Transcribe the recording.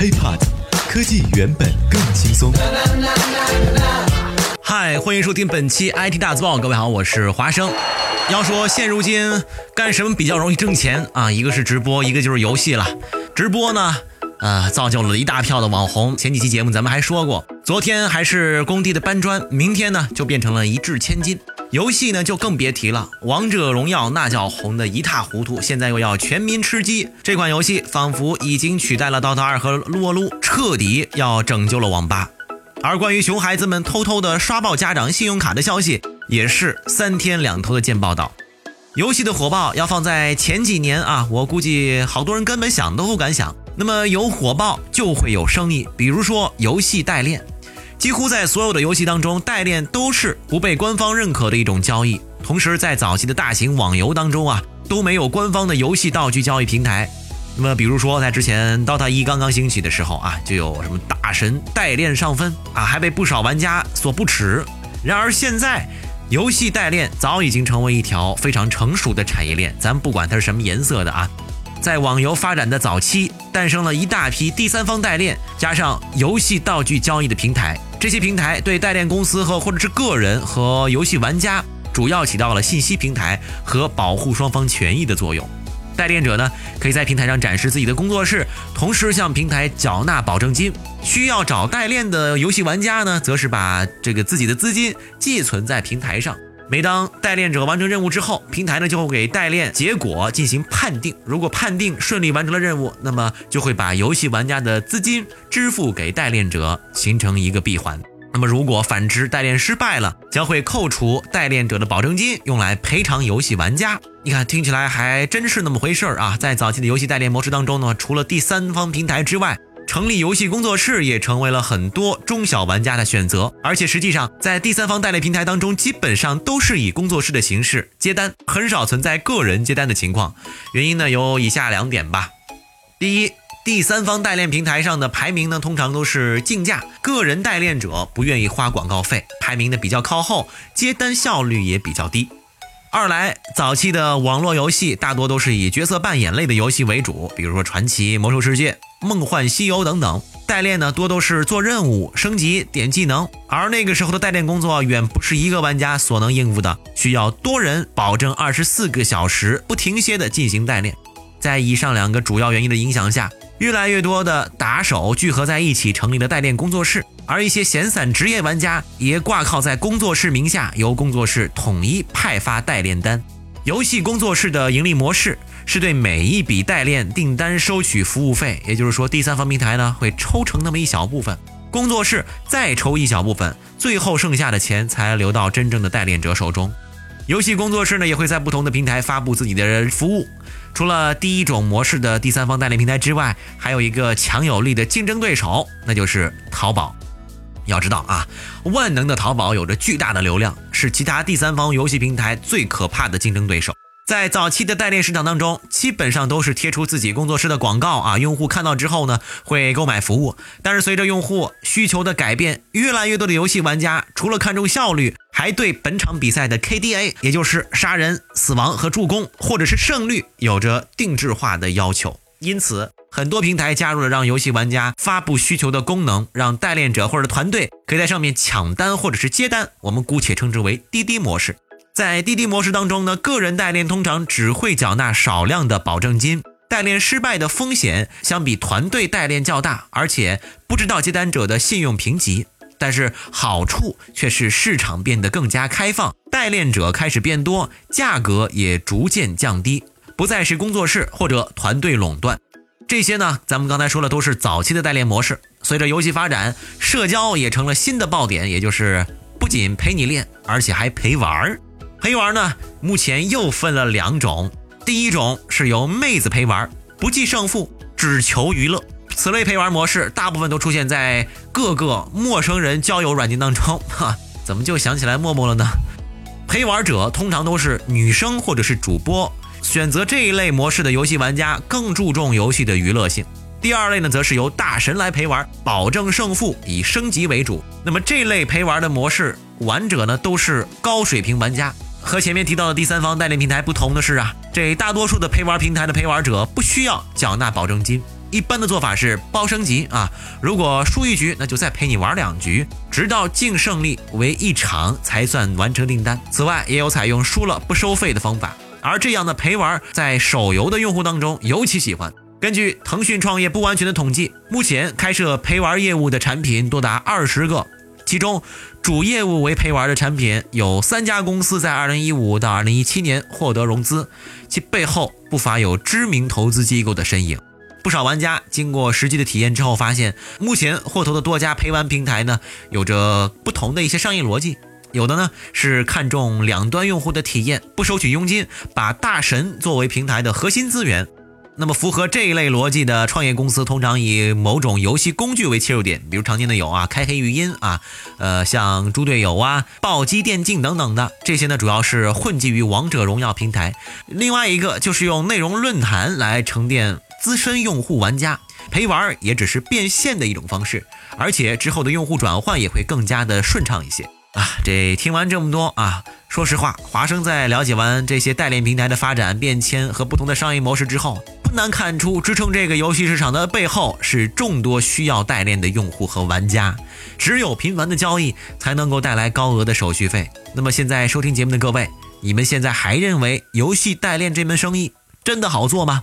HiPod，科技原本更轻松。嗨，欢迎收听本期 IT 大字报，各位好，我是华生。要说现如今干什么比较容易挣钱啊？一个是直播，一个就是游戏了。直播呢，呃，造就了一大票的网红。前几期节目咱们还说过，昨天还是工地的搬砖，明天呢就变成了一掷千金。游戏呢就更别提了，王者荣耀那叫红的一塌糊涂，现在又要全民吃鸡，这款游戏仿佛已经取代了 DOTA 二和撸啊撸，彻底要拯救了网吧。而关于熊孩子们偷偷的刷爆家长信用卡的消息，也是三天两头的见报道。游戏的火爆要放在前几年啊，我估计好多人根本想都不敢想。那么有火爆就会有生意，比如说游戏代练。几乎在所有的游戏当中，代练都是不被官方认可的一种交易。同时，在早期的大型网游当中啊，都没有官方的游戏道具交易平台。那么，比如说在之前 DOTA 一刚刚兴起的时候啊，就有什么大神代练上分啊，还被不少玩家所不耻。然而现在，游戏代练早已经成为一条非常成熟的产业链。咱不管它是什么颜色的啊。在网游发展的早期，诞生了一大批第三方代练，加上游戏道具交易的平台。这些平台对代练公司和或者是个人和游戏玩家，主要起到了信息平台和保护双方权益的作用。代练者呢，可以在平台上展示自己的工作室，同时向平台缴纳保证金。需要找代练的游戏玩家呢，则是把这个自己的资金寄存在平台上。每当代练者完成任务之后，平台呢就会给代练结果进行判定。如果判定顺利完成了任务，那么就会把游戏玩家的资金支付给代练者，形成一个闭环。那么如果反之代练失败了，将会扣除代练者的保证金，用来赔偿游戏玩家。你看，听起来还真是那么回事儿啊！在早期的游戏代练模式当中呢，除了第三方平台之外，成立游戏工作室也成为了很多中小玩家的选择，而且实际上在第三方代理平台当中，基本上都是以工作室的形式接单，很少存在个人接单的情况。原因呢有以下两点吧。第一，第三方代练平台上的排名呢通常都是竞价，个人代练者不愿意花广告费，排名呢比较靠后，接单效率也比较低。二来，早期的网络游戏大多都是以角色扮演类的游戏为主，比如说《传奇》《魔兽世界》《梦幻西游》等等。代练呢，多都是做任务、升级、点技能，而那个时候的代练工作远不是一个玩家所能应付的，需要多人保证二十四个小时不停歇的进行代练。在以上两个主要原因的影响下，越来越多的打手聚合在一起，成立了代练工作室。而一些闲散职业玩家也挂靠在工作室名下，由工作室统一派发代练单。游戏工作室的盈利模式是对每一笔代练订单收取服务费，也就是说，第三方平台呢会抽成那么一小部分，工作室再抽一小部分，最后剩下的钱才流到真正的代练者手中。游戏工作室呢也会在不同的平台发布自己的服务。除了第一种模式的第三方代理平台之外，还有一个强有力的竞争对手，那就是淘宝。要知道啊，万能的淘宝有着巨大的流量，是其他第三方游戏平台最可怕的竞争对手。在早期的代练市场当中，基本上都是贴出自己工作室的广告啊，用户看到之后呢，会购买服务。但是随着用户需求的改变，越来越多的游戏玩家除了看重效率，还对本场比赛的 KDA，也就是杀人、死亡和助攻，或者是胜率，有着定制化的要求。因此。很多平台加入了让游戏玩家发布需求的功能，让代练者或者团队可以在上面抢单或者是接单。我们姑且称之为滴滴模式。在滴滴模式当中呢，个人代练通常只会缴纳少量的保证金，代练失败的风险相比团队代练较大，而且不知道接单者的信用评级。但是好处却是市场变得更加开放，代练者开始变多，价格也逐渐降低，不再是工作室或者团队垄断。这些呢，咱们刚才说的都是早期的代练模式。随着游戏发展，社交也成了新的爆点，也就是不仅陪你练，而且还陪玩儿。陪玩呢，目前又分了两种。第一种是由妹子陪玩，不计胜负，只求娱乐。此类陪玩模式大部分都出现在各个陌生人交友软件当中。哈，怎么就想起来陌陌了呢？陪玩者通常都是女生或者是主播。选择这一类模式的游戏玩家更注重游戏的娱乐性。第二类呢，则是由大神来陪玩，保证胜负，以升级为主。那么这类陪玩的模式，玩者呢都是高水平玩家。和前面提到的第三方代练平台不同的是啊，这大多数的陪玩平台的陪玩者不需要缴纳保证金，一般的做法是包升级啊，如果输一局，那就再陪你玩两局，直到净胜利为一场才算完成订单。此外，也有采用输了不收费的方法，而这样的陪玩在手游的用户当中尤其喜欢。根据腾讯创业不完全的统计，目前开设陪玩业务的产品多达二十个，其中主业务为陪玩的产品有三家公司在二零一五到二零一七年获得融资，其背后不乏有知名投资机构的身影。不少玩家经过实际的体验之后，发现目前获投的多家陪玩平台呢，有着不同的一些商业逻辑。有的呢是看重两端用户的体验，不收取佣金，把大神作为平台的核心资源。那么符合这一类逻辑的创业公司，通常以某种游戏工具为切入点，比如常见的有啊，开黑语音啊，呃，像猪队友啊、暴击电竞等等的这些呢，主要是混迹于王者荣耀平台。另外一个就是用内容论坛来沉淀。资深用户玩家陪玩也只是变现的一种方式，而且之后的用户转换也会更加的顺畅一些啊！这听完这么多啊，说实话，华生在了解完这些代练平台的发展变迁和不同的商业模式之后，不难看出支撑这个游戏市场的背后是众多需要代练的用户和玩家，只有频繁的交易才能够带来高额的手续费。那么现在收听节目的各位，你们现在还认为游戏代练这门生意真的好做吗